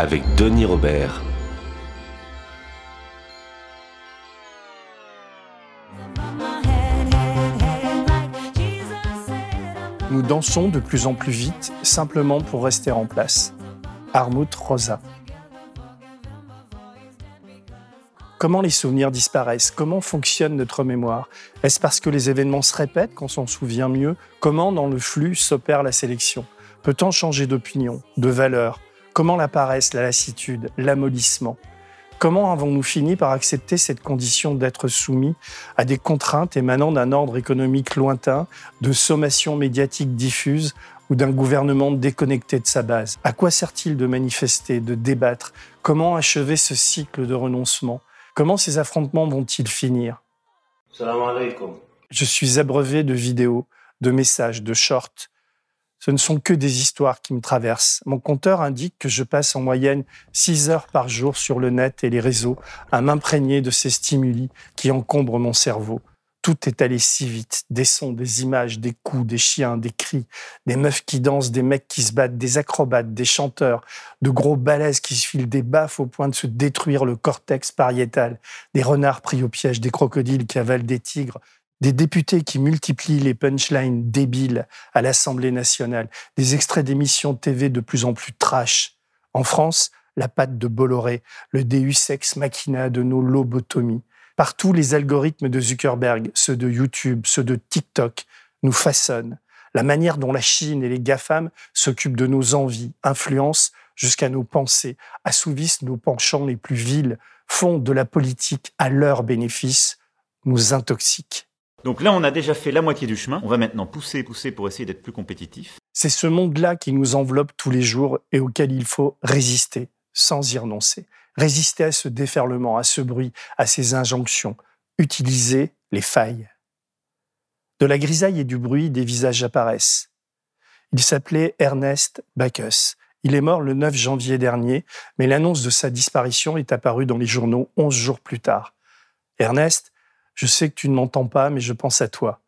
avec Denis Robert. Nous dansons de plus en plus vite, simplement pour rester en place. Armut Rosa. Comment les souvenirs disparaissent? Comment fonctionne notre mémoire? Est-ce parce que les événements se répètent qu'on s'en souvient mieux? Comment dans le flux s'opère la sélection? Peut-on changer d'opinion, de valeur Comment l'apparaissent la lassitude, l'amollissement? Comment avons-nous fini par accepter cette condition d'être soumis à des contraintes émanant d'un ordre économique lointain, de sommations médiatiques diffuses ou d'un gouvernement déconnecté de sa base? À quoi sert-il de manifester, de débattre? Comment achever ce cycle de renoncement? Comment ces affrontements vont-ils finir? Je suis abreuvé de vidéos, de messages, de shorts. Ce ne sont que des histoires qui me traversent. Mon compteur indique que je passe en moyenne 6 heures par jour sur le net et les réseaux à m'imprégner de ces stimuli qui encombrent mon cerveau. Tout est allé si vite. Des sons, des images, des coups, des chiens, des cris, des meufs qui dansent, des mecs qui se battent, des acrobates, des chanteurs, de gros balaises qui se filent des baffes au point de se détruire le cortex pariétal, des renards pris au piège, des crocodiles qui avalent des tigres, des députés qui multiplient les punchlines débiles à l'Assemblée nationale, des extraits d'émissions TV de plus en plus trash. En France, la patte de Bolloré, le Deus ex machina de nos lobotomies. Partout, les algorithmes de Zuckerberg, ceux de YouTube, ceux de TikTok, nous façonnent. La manière dont la Chine et les GAFAM s'occupent de nos envies, influencent jusqu'à nos pensées, assouvissent nos penchants les plus vils, font de la politique à leur bénéfice, nous intoxiquent. Donc là, on a déjà fait la moitié du chemin. On va maintenant pousser, pousser pour essayer d'être plus compétitif. C'est ce monde-là qui nous enveloppe tous les jours et auquel il faut résister sans y renoncer résister à ce déferlement, à ce bruit, à ces injonctions, utiliser les failles. De la grisaille et du bruit, des visages apparaissent. Il s'appelait Ernest Bacchus. Il est mort le 9 janvier dernier, mais l'annonce de sa disparition est apparue dans les journaux 11 jours plus tard. Ernest, je sais que tu ne m'entends pas, mais je pense à toi.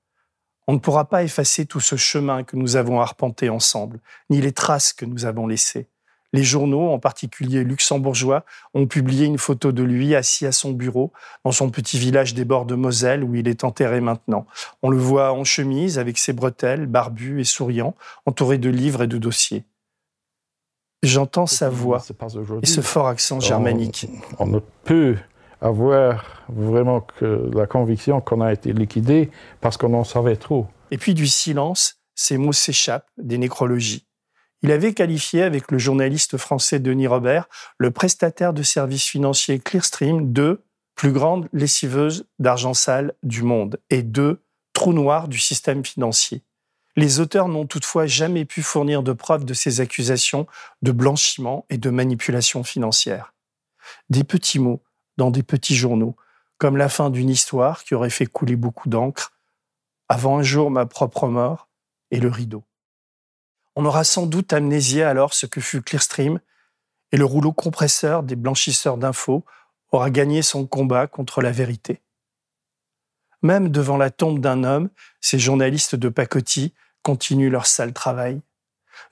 On ne pourra pas effacer tout ce chemin que nous avons arpenté ensemble, ni les traces que nous avons laissées. Les journaux, en particulier luxembourgeois, ont publié une photo de lui assis à son bureau dans son petit village des bords de Moselle où il est enterré maintenant. On le voit en chemise avec ses bretelles, barbu et souriant, entouré de livres et de dossiers. J'entends sa voix et ce fort accent germanique. On, ne peut avoir vraiment la conviction qu'on a été liquidé parce qu'on en savait trop. Et puis du silence, ces mots s'échappent des nécrologies. Il avait qualifié avec le journaliste français Denis Robert le prestataire de services financiers Clearstream de plus grande lessiveuse d'argent sale du monde et de trou noir du système financier. Les auteurs n'ont toutefois jamais pu fournir de preuves de ces accusations de blanchiment et de manipulation financière. Des petits mots dans des petits journaux, comme la fin d'une histoire qui aurait fait couler beaucoup d'encre, avant un jour ma propre mort et le rideau. On aura sans doute amnésié alors ce que fut Clearstream, et le rouleau compresseur des blanchisseurs d'infos aura gagné son combat contre la vérité. Même devant la tombe d'un homme, ces journalistes de pacotille continuent leur sale travail.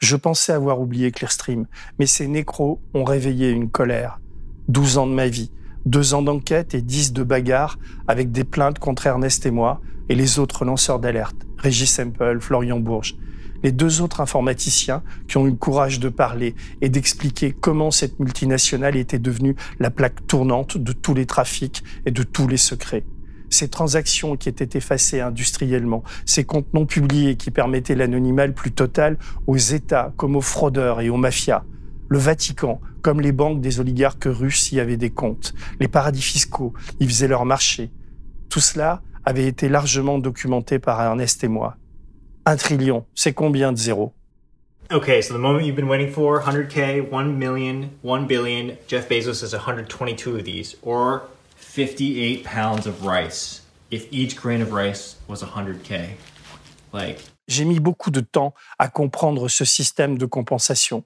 Je pensais avoir oublié Clearstream, mais ces nécros ont réveillé une colère. Douze ans de ma vie, deux ans d'enquête et dix de bagarres avec des plaintes contre Ernest et moi et les autres lanceurs d'alerte, Régis Semple, Florian Bourges, les deux autres informaticiens qui ont eu le courage de parler et d'expliquer comment cette multinationale était devenue la plaque tournante de tous les trafics et de tous les secrets. Ces transactions qui étaient effacées industriellement, ces comptes non publiés qui permettaient l'anonymat le plus total aux États comme aux fraudeurs et aux mafias. Le Vatican, comme les banques des oligarques russes, y avaient des comptes. Les paradis fiscaux y faisaient leur marché. Tout cela avait été largement documenté par Ernest et moi. Un trillion, c'est combien de zéros? Okay, so the moment you've been waiting for 100K, 1 million, 1 billion. Jeff Bezos has 122 of these, or 58 pounds of rice. If each grain of rice was 100K. Like. J'ai mis beaucoup de temps à comprendre ce système de compensation.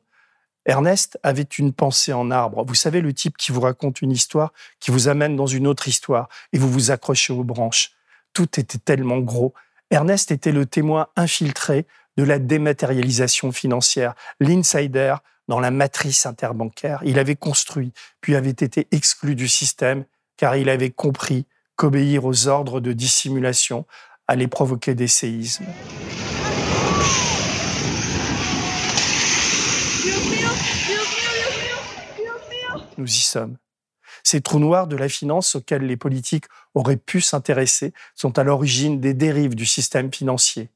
Ernest avait une pensée en arbre. Vous savez, le type qui vous raconte une histoire, qui vous amène dans une autre histoire, et vous vous accrochez aux branches. Tout était tellement gros. Ernest était le témoin infiltré de la dématérialisation financière, l'insider dans la matrice interbancaire. Il avait construit, puis avait été exclu du système, car il avait compris qu'obéir aux ordres de dissimulation allait provoquer des séismes. Nous y sommes. Ces trous noirs de la finance auxquels les politiques auraient pu s'intéresser sont à l'origine des dérives du système financier.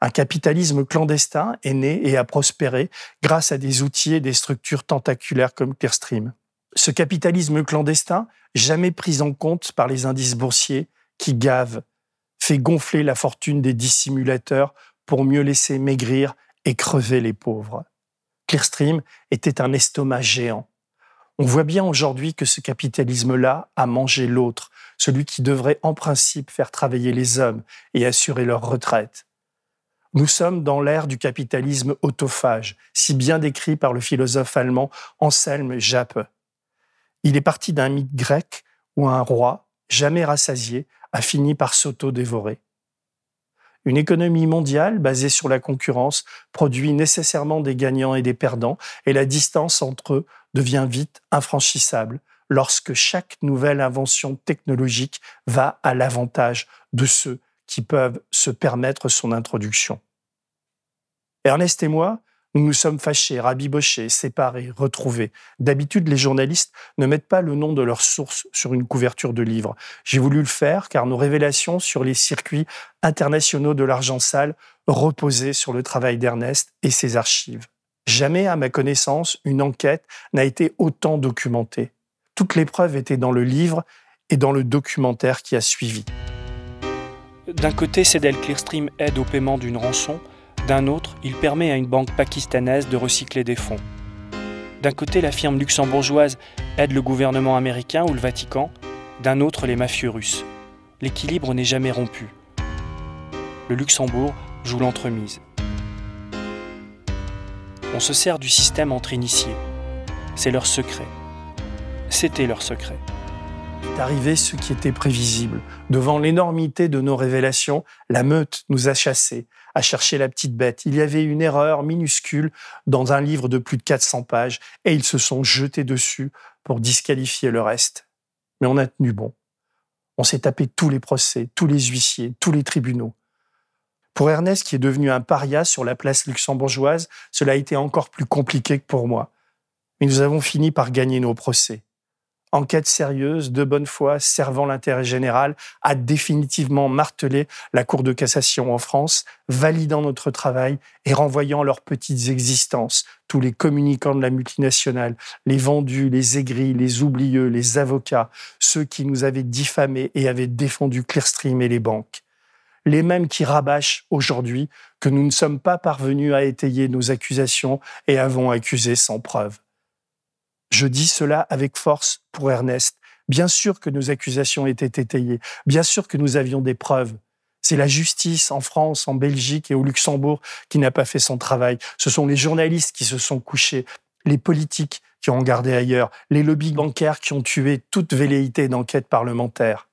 Un capitalisme clandestin est né et a prospéré grâce à des outils et des structures tentaculaires comme Clearstream. Ce capitalisme clandestin, jamais pris en compte par les indices boursiers, qui gavent, fait gonfler la fortune des dissimulateurs pour mieux laisser maigrir et crever les pauvres. Clearstream était un estomac géant. On voit bien aujourd'hui que ce capitalisme-là a mangé l'autre, celui qui devrait en principe faire travailler les hommes et assurer leur retraite. Nous sommes dans l'ère du capitalisme autophage, si bien décrit par le philosophe allemand Anselm Jappe. Il est parti d'un mythe grec où un roi, jamais rassasié, a fini par s'auto-dévorer. Une économie mondiale basée sur la concurrence produit nécessairement des gagnants et des perdants, et la distance entre eux devient vite infranchissable lorsque chaque nouvelle invention technologique va à l'avantage de ceux qui peuvent se permettre son introduction. Ernest et moi, nous nous sommes fâchés, rabibochés, séparés, retrouvés. D'habitude, les journalistes ne mettent pas le nom de leur source sur une couverture de livre. J'ai voulu le faire car nos révélations sur les circuits internationaux de l'argent sale reposaient sur le travail d'Ernest et ses archives. Jamais, à ma connaissance, une enquête n'a été autant documentée. Toutes les preuves étaient dans le livre et dans le documentaire qui a suivi. D'un côté, Cedel Clearstream aide au paiement d'une rançon, d'un autre, il permet à une banque pakistanaise de recycler des fonds. D'un côté, la firme luxembourgeoise aide le gouvernement américain ou le Vatican, d'un autre, les mafieux russes. L'équilibre n'est jamais rompu. Le Luxembourg joue l'entremise. On se sert du système entre initiés. C'est leur secret. C'était leur secret. Est arrivé ce qui était prévisible. Devant l'énormité de nos révélations, la meute nous a chassés, a cherché la petite bête. Il y avait une erreur minuscule dans un livre de plus de 400 pages et ils se sont jetés dessus pour disqualifier le reste. Mais on a tenu bon. On s'est tapé tous les procès, tous les huissiers, tous les tribunaux. Pour Ernest, qui est devenu un paria sur la place luxembourgeoise, cela a été encore plus compliqué que pour moi. Mais nous avons fini par gagner nos procès. Enquête sérieuse, de bonne foi, servant l'intérêt général, a définitivement martelé la Cour de cassation en France, validant notre travail et renvoyant leurs petites existences, tous les communicants de la multinationale, les vendus, les aigris, les oublieux, les avocats, ceux qui nous avaient diffamés et avaient défendu Clearstream et les banques les mêmes qui rabâchent aujourd'hui que nous ne sommes pas parvenus à étayer nos accusations et avons accusé sans preuve. Je dis cela avec force pour Ernest. Bien sûr que nos accusations étaient étayées, bien sûr que nous avions des preuves. C'est la justice en France, en Belgique et au Luxembourg qui n'a pas fait son travail. Ce sont les journalistes qui se sont couchés, les politiques qui ont regardé ailleurs, les lobbies bancaires qui ont tué toute velléité d'enquête parlementaire.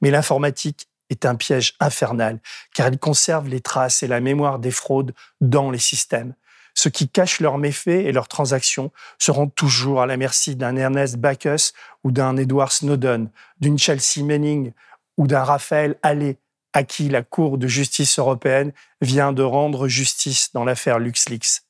Mais l'informatique est un piège infernal, car il conserve les traces et la mémoire des fraudes dans les systèmes. Ceux qui cachent leurs méfaits et leurs transactions seront toujours à la merci d'un Ernest Bacchus ou d'un Edward Snowden, d'une Chelsea Manning ou d'un Raphaël Allais, à qui la Cour de justice européenne vient de rendre justice dans l'affaire LuxLeaks.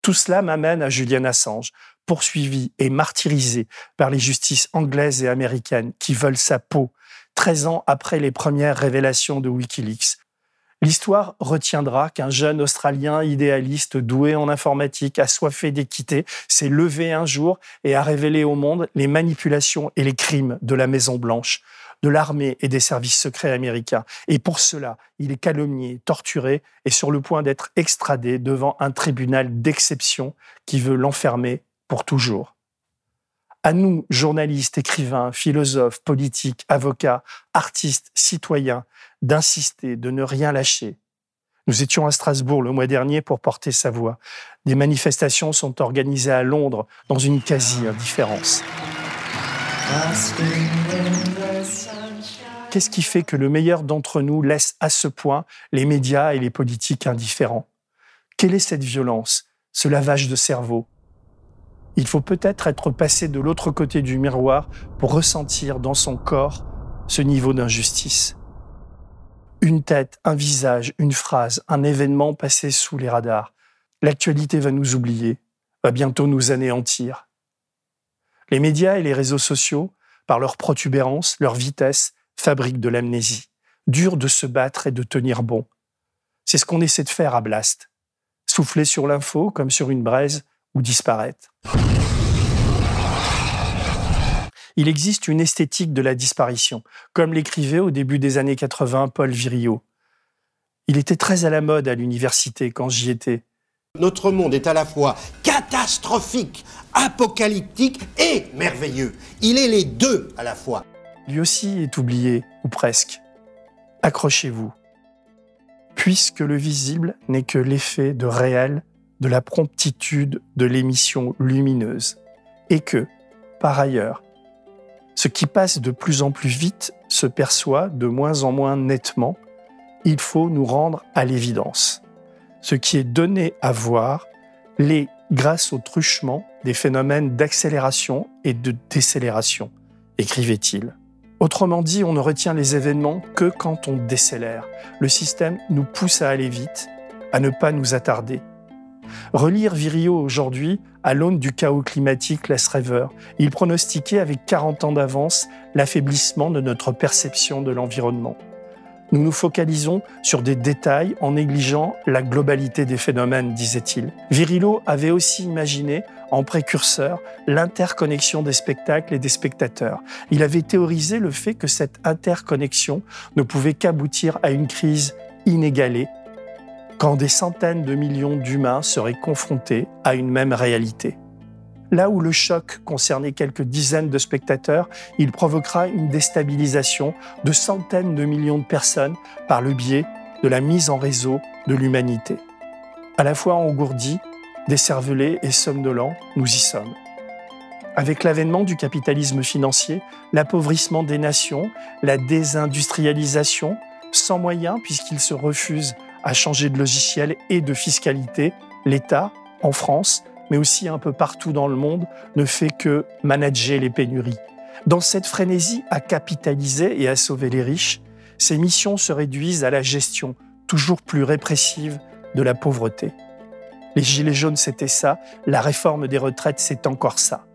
Tout cela m'amène à Julian Assange, poursuivi et martyrisé par les justices anglaises et américaines qui veulent sa peau 13 ans après les premières révélations de Wikileaks. L'histoire retiendra qu'un jeune Australien idéaliste doué en informatique, assoiffé d'équité, s'est levé un jour et a révélé au monde les manipulations et les crimes de la Maison Blanche, de l'armée et des services secrets américains. Et pour cela, il est calomnié, torturé et sur le point d'être extradé devant un tribunal d'exception qui veut l'enfermer pour toujours. À nous, journalistes, écrivains, philosophes, politiques, avocats, artistes, citoyens, d'insister, de ne rien lâcher. Nous étions à Strasbourg le mois dernier pour porter sa voix. Des manifestations sont organisées à Londres dans une quasi-indifférence. Qu'est-ce qui fait que le meilleur d'entre nous laisse à ce point les médias et les politiques indifférents? Quelle est cette violence, ce lavage de cerveau? Il faut peut-être être passé de l'autre côté du miroir pour ressentir dans son corps ce niveau d'injustice une tête, un visage, une phrase, un événement passé sous les radars. L'actualité va nous oublier, va bientôt nous anéantir. Les médias et les réseaux sociaux, par leur protubérance, leur vitesse, fabriquent de l'amnésie. Dur de se battre et de tenir bon. C'est ce qu'on essaie de faire à Blast. Souffler sur l'info comme sur une braise ou disparaître. Il existe une esthétique de la disparition, comme l'écrivait au début des années 80 Paul Virilio. Il était très à la mode à l'université quand j'y étais. Notre monde est à la fois catastrophique, apocalyptique et merveilleux. Il est les deux à la fois. Lui aussi est oublié, ou presque. Accrochez-vous. Puisque le visible n'est que l'effet de réel de la promptitude de l'émission lumineuse, et que, par ailleurs, ce qui passe de plus en plus vite se perçoit de moins en moins nettement. Il faut nous rendre à l'évidence. Ce qui est donné à voir l'est grâce au truchement des phénomènes d'accélération et de décélération, écrivait-il. Autrement dit, on ne retient les événements que quand on décélère. Le système nous pousse à aller vite, à ne pas nous attarder, Relire Virio aujourd'hui, à l'aune du chaos climatique, laisse rêveur. Il pronostiquait avec 40 ans d'avance l'affaiblissement de notre perception de l'environnement. Nous nous focalisons sur des détails en négligeant la globalité des phénomènes, disait-il. Virilo avait aussi imaginé, en précurseur, l'interconnexion des spectacles et des spectateurs. Il avait théorisé le fait que cette interconnexion ne pouvait qu'aboutir à une crise inégalée quand des centaines de millions d'humains seraient confrontés à une même réalité. Là où le choc concernait quelques dizaines de spectateurs, il provoquera une déstabilisation de centaines de millions de personnes par le biais de la mise en réseau de l'humanité. À la fois engourdis, décervelés et somnolents, nous y sommes. Avec l'avènement du capitalisme financier, l'appauvrissement des nations, la désindustrialisation, sans moyens puisqu'ils se refusent à changer de logiciel et de fiscalité, l'État, en France, mais aussi un peu partout dans le monde, ne fait que manager les pénuries. Dans cette frénésie à capitaliser et à sauver les riches, ces missions se réduisent à la gestion toujours plus répressive de la pauvreté. Les Gilets jaunes, c'était ça, la réforme des retraites, c'est encore ça.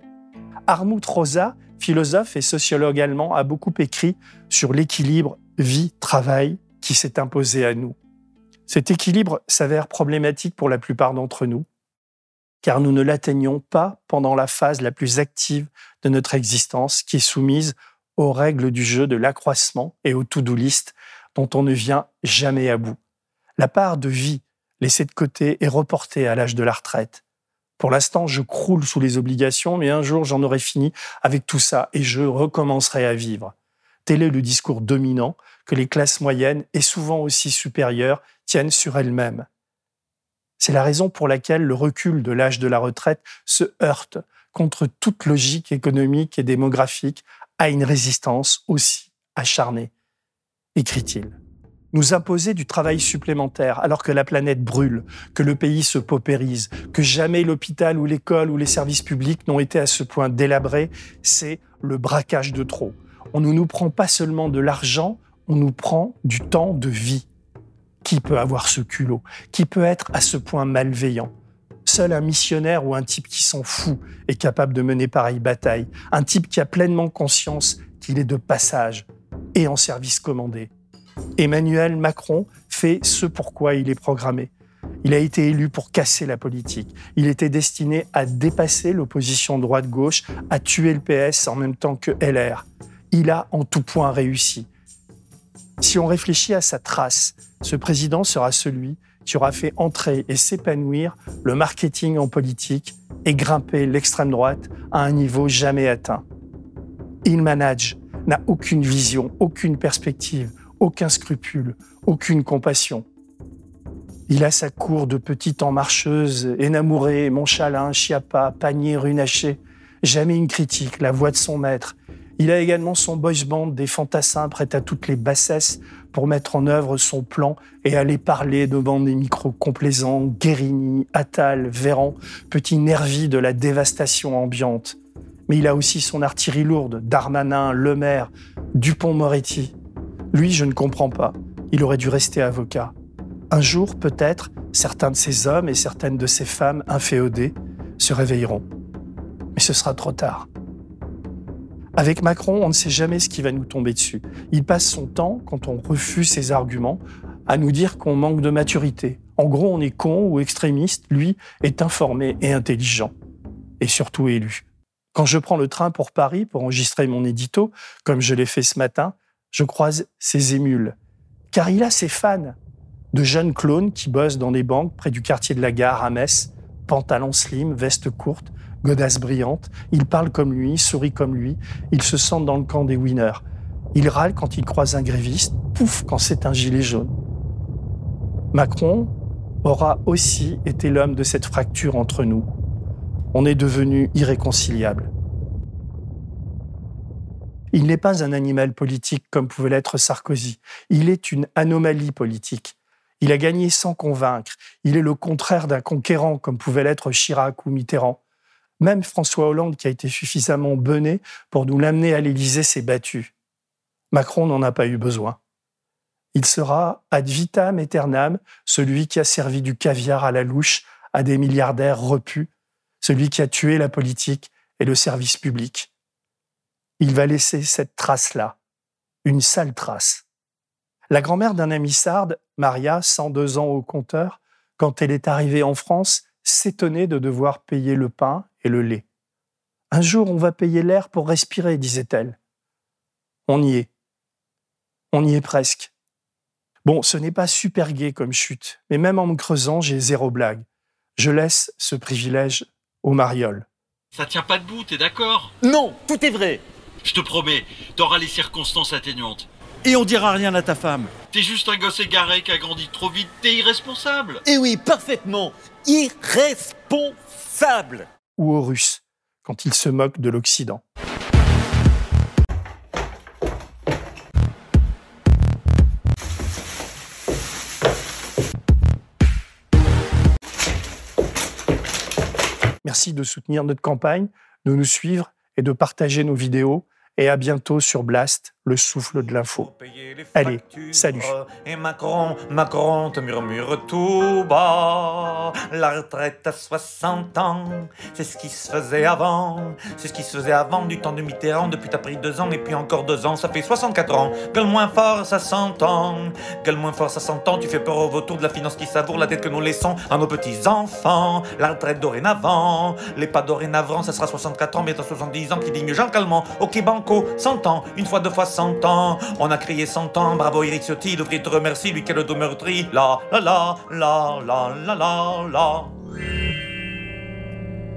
Armut Rosa, philosophe et sociologue allemand, a beaucoup écrit sur l'équilibre vie-travail qui s'est imposé à nous. Cet équilibre s'avère problématique pour la plupart d'entre nous, car nous ne l'atteignons pas pendant la phase la plus active de notre existence, qui est soumise aux règles du jeu de l'accroissement et aux to-do list dont on ne vient jamais à bout. La part de vie laissée de côté est reportée à l'âge de la retraite. Pour l'instant, je croule sous les obligations, mais un jour j'en aurai fini avec tout ça et je recommencerai à vivre. Tel est le discours dominant que les classes moyennes et souvent aussi supérieures tiennent sur elles-mêmes. C'est la raison pour laquelle le recul de l'âge de la retraite se heurte contre toute logique économique et démographique à une résistance aussi acharnée, écrit-il. Nous imposer du travail supplémentaire alors que la planète brûle, que le pays se paupérise, que jamais l'hôpital ou l'école ou les services publics n'ont été à ce point délabrés, c'est le braquage de trop. On ne nous prend pas seulement de l'argent, on nous prend du temps de vie. Qui peut avoir ce culot Qui peut être à ce point malveillant Seul un missionnaire ou un type qui s'en fout est capable de mener pareille bataille. Un type qui a pleinement conscience qu'il est de passage et en service commandé. Emmanuel Macron fait ce pourquoi il est programmé. Il a été élu pour casser la politique. Il était destiné à dépasser l'opposition droite-gauche, à tuer le PS en même temps que LR. Il a en tout point réussi. Si on réfléchit à sa trace, ce président sera celui qui aura fait entrer et s'épanouir le marketing en politique et grimper l'extrême droite à un niveau jamais atteint. Il manage, n'a aucune vision, aucune perspective, aucun scrupule, aucune compassion. Il a sa cour de petites marcheuse, Énamouré, Montchalin, Chiappa, Panier, Runaché. Jamais une critique, la voix de son maître. Il a également son boys band, des fantassins prêts à toutes les bassesses pour mettre en œuvre son plan et aller parler devant des micros complaisants, Guérini, Attal, Véran, petit nervi de la dévastation ambiante. Mais il a aussi son artillerie lourde, Darmanin, Lemaire, Dupont-Moretti. Lui, je ne comprends pas. Il aurait dû rester avocat. Un jour, peut-être, certains de ces hommes et certaines de ces femmes inféodées se réveilleront. Mais ce sera trop tard. Avec Macron, on ne sait jamais ce qui va nous tomber dessus. Il passe son temps, quand on refuse ses arguments, à nous dire qu'on manque de maturité. En gros, on est con ou extrémiste. Lui est informé et intelligent. Et surtout élu. Quand je prends le train pour Paris pour enregistrer mon édito, comme je l'ai fait ce matin, je croise ses émules. Car il a ses fans. De jeunes clones qui bossent dans des banques près du quartier de la gare à Metz, pantalon slim, veste courte, godasse brillante. Ils parlent comme lui, sourient comme lui. Ils se sentent dans le camp des winners. Ils râlent quand ils croisent un gréviste, pouf quand c'est un gilet jaune. Macron aura aussi été l'homme de cette fracture entre nous. On est devenus irréconciliables. Il n'est pas un animal politique comme pouvait l'être Sarkozy. Il est une anomalie politique. Il a gagné sans convaincre. Il est le contraire d'un conquérant comme pouvait l'être Chirac ou Mitterrand. Même François Hollande, qui a été suffisamment bené pour nous l'amener à l'Élysée, s'est battu. Macron n'en a pas eu besoin. Il sera ad vitam aeternam celui qui a servi du caviar à la louche à des milliardaires repus, celui qui a tué la politique et le service public. Il va laisser cette trace-là, une sale trace. La grand-mère d'un ami sarde, Maria, 102 ans au compteur, quand elle est arrivée en France, s'étonnait de devoir payer le pain et le lait. Un jour, on va payer l'air pour respirer, disait-elle. On y est. On y est presque. Bon, ce n'est pas super gai comme chute, mais même en me creusant, j'ai zéro blague. Je laisse ce privilège aux marioles. Ça tient pas debout, t'es d'accord? Non, tout est vrai. Je te promets, t'auras les circonstances atténuantes. Et on dira rien à ta femme. T'es juste un gosse égaré qui a grandi trop vite, t'es irresponsable. Eh oui, parfaitement. Irresponsable. Ou aux Russes, quand ils se moquent de l'Occident. Merci de soutenir notre campagne, de nous suivre et de partager nos vidéos et à bientôt sur Blast, le souffle de l'info. Allez, salut. Et Macron, Macron te murmure tout bas. La retraite à 60 ans, c'est ce qui se faisait avant. C'est ce qui se faisait avant du temps de Mitterrand. Depuis t'as pris deux ans et puis encore deux ans, ça fait 64 ans. Gueule moins fort, ça s'entend. Gueule moins fort, ça s'entend. Tu fais peur au vautour de la finance qui savoure la dette que nous laissons à nos petits enfants. La retraite dorénavant, les pas dorénavant, ça sera 64 ans, bientôt 70 ans. Qui digne Jean Calment, ok banco, 100 ans, une fois, deux fois, 100 ans. On a crié 100 ans, bravo Eric Ciotti, l'ouvrier te remercie, lui le dos meurtri? La la la la la la la la.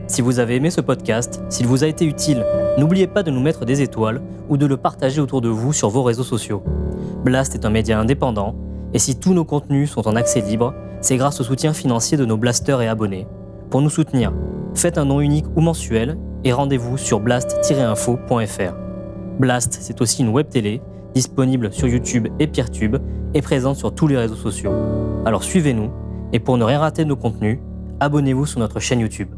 Si vous avez aimé ce podcast, s'il vous a été utile, n'oubliez pas de nous mettre des étoiles ou de le partager autour de vous sur vos réseaux sociaux. Blast est un média indépendant, et si tous nos contenus sont en accès libre, c'est grâce au soutien financier de nos blasters et abonnés. Pour nous soutenir, faites un nom unique ou mensuel et rendez-vous sur blast-info.fr. Blast, c'est aussi une web télé disponible sur YouTube et Peertube et présente sur tous les réseaux sociaux. Alors suivez-nous et pour ne rien rater de nos contenus, abonnez-vous sur notre chaîne YouTube.